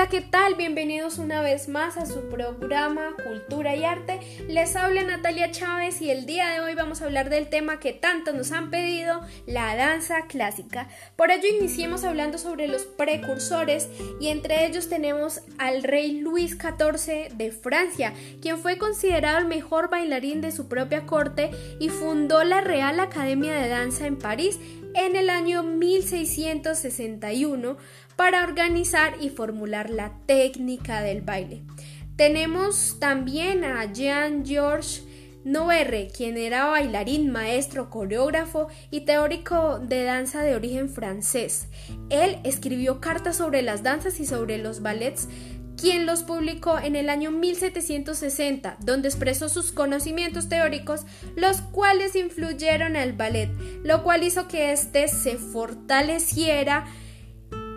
Hola, ¿qué tal? Bienvenidos una vez más a su programa Cultura y Arte. Les habla Natalia Chávez y el día de hoy vamos a hablar del tema que tanto nos han pedido, la danza clásica. Por ello iniciemos hablando sobre los precursores y entre ellos tenemos al rey Luis XIV de Francia, quien fue considerado el mejor bailarín de su propia corte y fundó la Real Academia de Danza en París en el año 1661 para organizar y formular la técnica del baile. Tenemos también a Jean-Georges Noverre, quien era bailarín, maestro, coreógrafo y teórico de danza de origen francés. Él escribió cartas sobre las danzas y sobre los ballets quien los publicó en el año 1760, donde expresó sus conocimientos teóricos, los cuales influyeron al ballet, lo cual hizo que éste se fortaleciera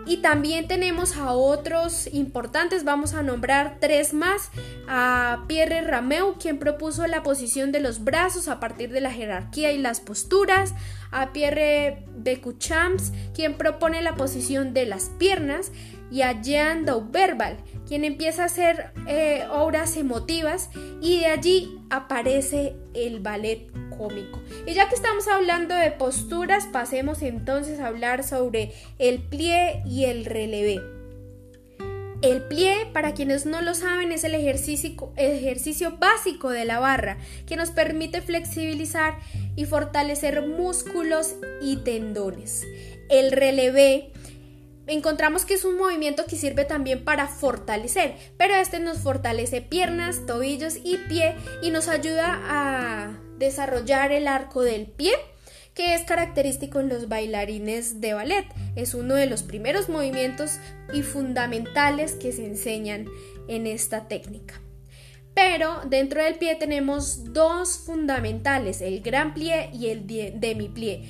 y también tenemos a otros importantes, vamos a nombrar tres más, a Pierre Rameu, quien propuso la posición de los brazos a partir de la jerarquía y las posturas, a Pierre Becuchamps, quien propone la posición de las piernas, y a Jean Dauberval, quien empieza a hacer eh, obras emotivas. Y de allí aparece el ballet cómico. Y ya que estamos hablando de posturas, pasemos entonces a hablar sobre el plie y el relevé. El plie, para quienes no lo saben, es el ejercicio, ejercicio básico de la barra que nos permite flexibilizar y fortalecer músculos y tendones. El relevé encontramos que es un movimiento que sirve también para fortalecer, pero este nos fortalece piernas, tobillos y pie y nos ayuda a desarrollar el arco del pie que es característico en los bailarines de ballet. Es uno de los primeros movimientos y fundamentales que se enseñan en esta técnica. Pero dentro del pie tenemos dos fundamentales, el gran plie y el demi plie.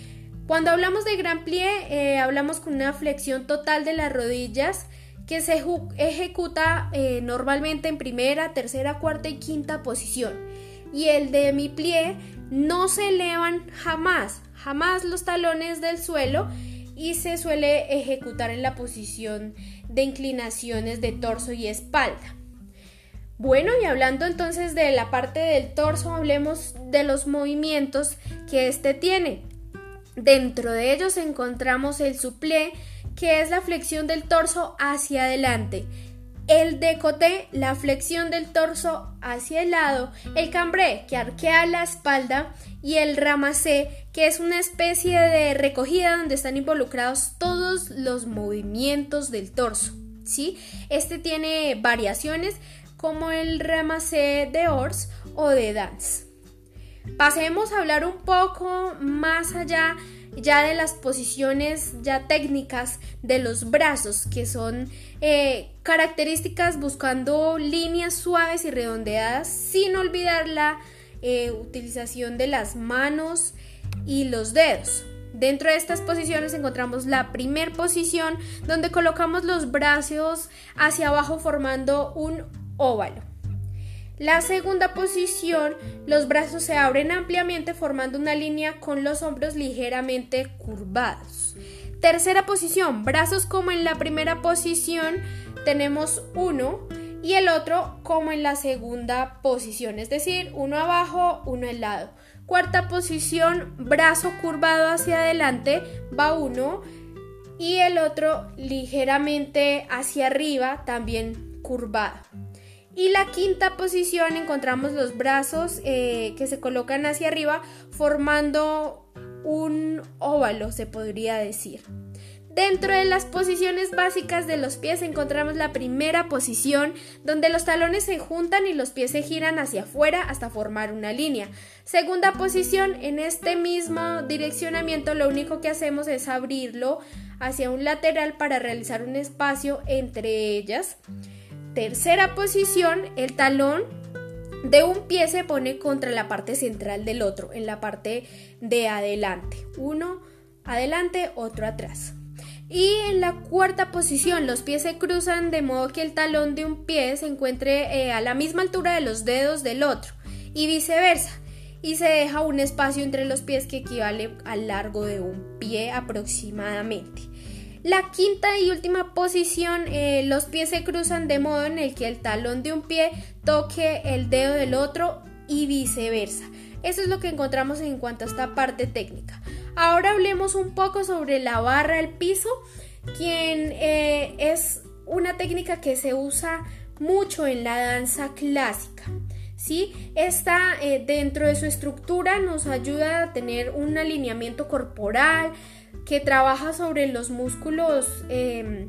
Cuando hablamos de gran plie, eh, hablamos con una flexión total de las rodillas que se ejecuta eh, normalmente en primera, tercera, cuarta y quinta posición y el de mi plie no se elevan jamás, jamás los talones del suelo y se suele ejecutar en la posición de inclinaciones de torso y espalda. Bueno, y hablando entonces de la parte del torso, hablemos de los movimientos que éste tiene. Dentro de ellos encontramos el suplé, que es la flexión del torso hacia adelante, el decote, la flexión del torso hacia el lado, el cambré, que arquea la espalda, y el ramacé, que es una especie de recogida donde están involucrados todos los movimientos del torso. ¿sí? Este tiene variaciones como el ramacé de Ors o de Dance. Pasemos a hablar un poco más allá ya de las posiciones ya técnicas de los brazos, que son eh, características buscando líneas suaves y redondeadas, sin olvidar la eh, utilización de las manos y los dedos. Dentro de estas posiciones encontramos la primer posición donde colocamos los brazos hacia abajo formando un óvalo. La segunda posición, los brazos se abren ampliamente formando una línea con los hombros ligeramente curvados. Tercera posición, brazos como en la primera posición tenemos uno y el otro como en la segunda posición, es decir, uno abajo, uno al lado. Cuarta posición, brazo curvado hacia adelante, va uno y el otro ligeramente hacia arriba, también curvado. Y la quinta posición encontramos los brazos eh, que se colocan hacia arriba formando un óvalo, se podría decir. Dentro de las posiciones básicas de los pies encontramos la primera posición donde los talones se juntan y los pies se giran hacia afuera hasta formar una línea. Segunda posición, en este mismo direccionamiento lo único que hacemos es abrirlo hacia un lateral para realizar un espacio entre ellas. Tercera posición, el talón de un pie se pone contra la parte central del otro, en la parte de adelante. Uno adelante, otro atrás. Y en la cuarta posición, los pies se cruzan de modo que el talón de un pie se encuentre eh, a la misma altura de los dedos del otro y viceversa. Y se deja un espacio entre los pies que equivale al largo de un pie aproximadamente. La quinta y última posición, eh, los pies se cruzan de modo en el que el talón de un pie toque el dedo del otro y viceversa. Eso es lo que encontramos en cuanto a esta parte técnica. Ahora hablemos un poco sobre la barra al piso, quien eh, es una técnica que se usa mucho en la danza clásica. ¿sí? Esta eh, dentro de su estructura nos ayuda a tener un alineamiento corporal que trabaja sobre los músculos, em,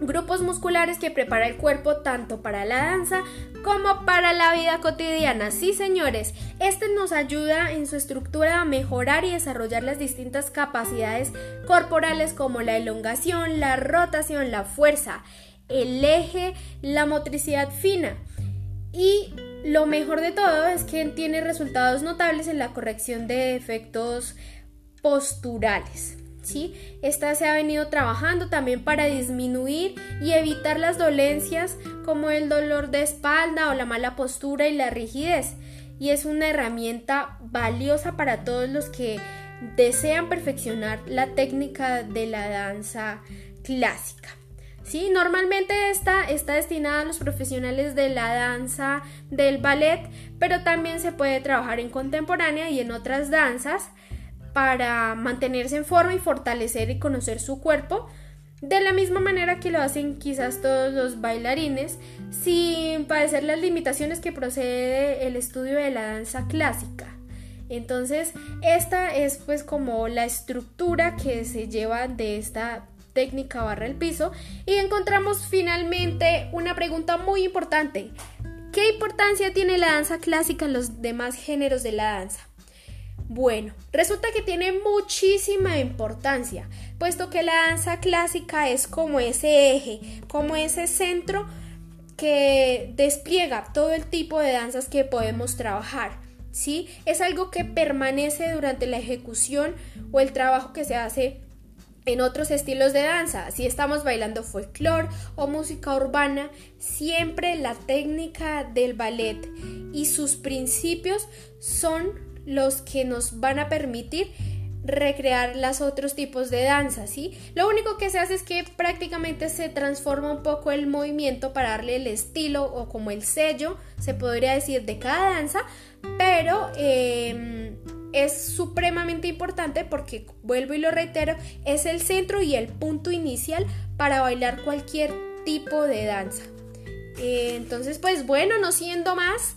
grupos musculares que prepara el cuerpo tanto para la danza como para la vida cotidiana. Sí, señores, este nos ayuda en su estructura a mejorar y desarrollar las distintas capacidades corporales como la elongación, la rotación, la fuerza, el eje, la motricidad fina. Y lo mejor de todo es que tiene resultados notables en la corrección de efectos posturales. Esta se ha venido trabajando también para disminuir y evitar las dolencias como el dolor de espalda o la mala postura y la rigidez. Y es una herramienta valiosa para todos los que desean perfeccionar la técnica de la danza clásica. ¿sí? Normalmente esta está destinada a los profesionales de la danza, del ballet, pero también se puede trabajar en contemporánea y en otras danzas para mantenerse en forma y fortalecer y conocer su cuerpo de la misma manera que lo hacen quizás todos los bailarines sin padecer las limitaciones que procede el estudio de la danza clásica. Entonces, esta es pues como la estructura que se lleva de esta técnica barra el piso y encontramos finalmente una pregunta muy importante. ¿Qué importancia tiene la danza clásica en los demás géneros de la danza? Bueno, resulta que tiene muchísima importancia, puesto que la danza clásica es como ese eje, como ese centro que despliega todo el tipo de danzas que podemos trabajar. ¿Sí? Es algo que permanece durante la ejecución o el trabajo que se hace en otros estilos de danza. Si estamos bailando folclore o música urbana, siempre la técnica del ballet y sus principios son los que nos van a permitir recrear los otros tipos de danza, ¿sí? Lo único que se hace es que prácticamente se transforma un poco el movimiento para darle el estilo o como el sello, se podría decir, de cada danza, pero em, es supremamente importante porque, vuelvo y lo reitero, es el centro y el punto inicial para bailar cualquier tipo de danza. Eh, entonces, pues bueno, no siendo más,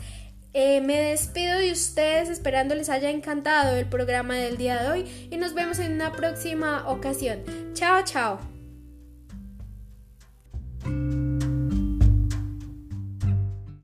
eh, me despido de ustedes esperando les haya encantado el programa del día de hoy y nos vemos en una próxima ocasión. Chao, chao.